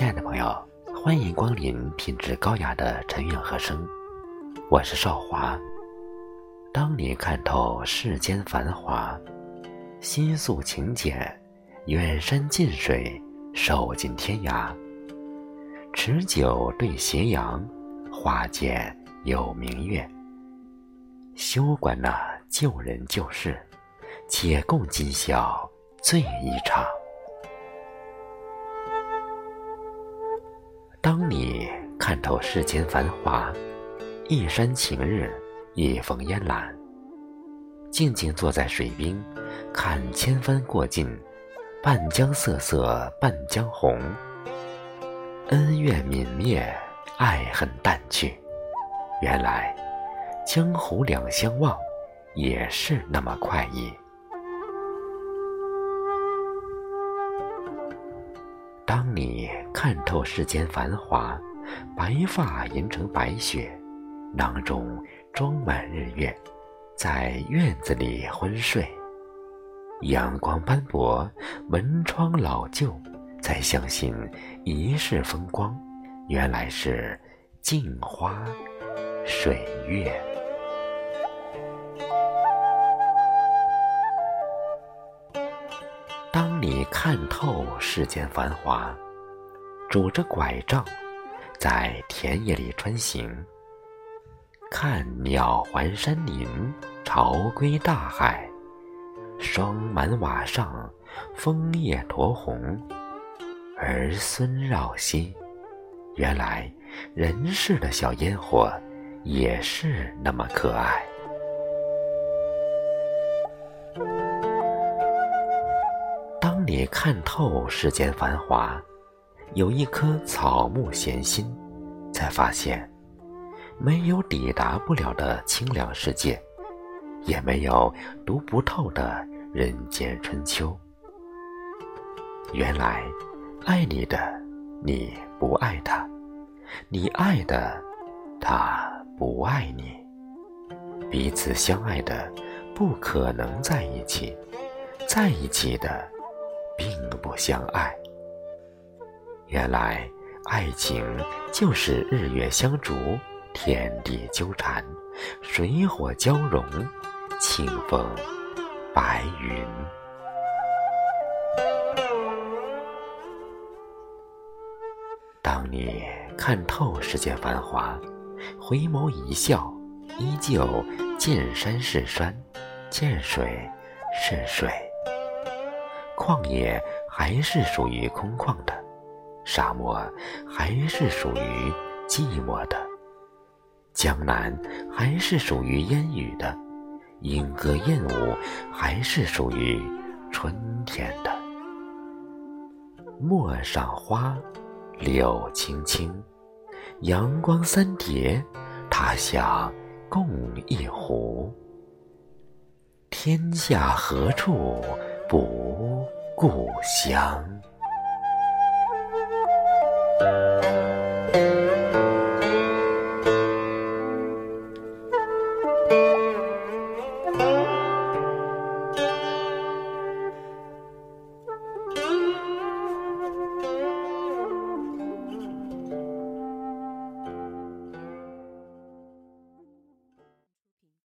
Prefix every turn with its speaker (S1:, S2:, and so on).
S1: 亲爱的朋友，欢迎光临品质高雅的陈韵和声，我是少华。当你看透世间繁华，心素情简，远山近水，手尽天涯。持酒对斜阳，花间有明月。休管那旧人旧事，且共今宵醉一场。当你看透世间繁华，一山晴日，一峰烟岚，静静坐在水边，看千帆过尽，半江瑟瑟半江红。恩怨泯灭，爱恨淡去，原来江湖两相望，也是那么快意。当你看透世间繁华，白发银成白雪，囊中装满日月，在院子里昏睡。阳光斑驳，门窗老旧，才相信一世风光，原来是镜花水月。当你看透世间繁华，拄着拐杖，在田野里穿行，看鸟环山林，潮归大海，霜满瓦上，枫叶酡红，儿孙绕膝。原来人世的小烟火，也是那么可爱。你看透世间繁华，有一颗草木闲心，才发现，没有抵达不了的清凉世界，也没有读不透的人间春秋。原来，爱你的你不爱他，你爱的他不爱你，彼此相爱的不可能在一起，在一起的。并不相爱。原来，爱情就是日月相逐，天地纠缠，水火交融，清风白云。当你看透世间繁华，回眸一笑，依旧见山是山，见水是水。旷野还是属于空旷的，沙漠还是属于寂寞的，江南还是属于烟雨的，莺歌燕舞还是属于春天的。陌上花，柳青青，阳光三叠，他乡共一壶。天下何处？不故乡。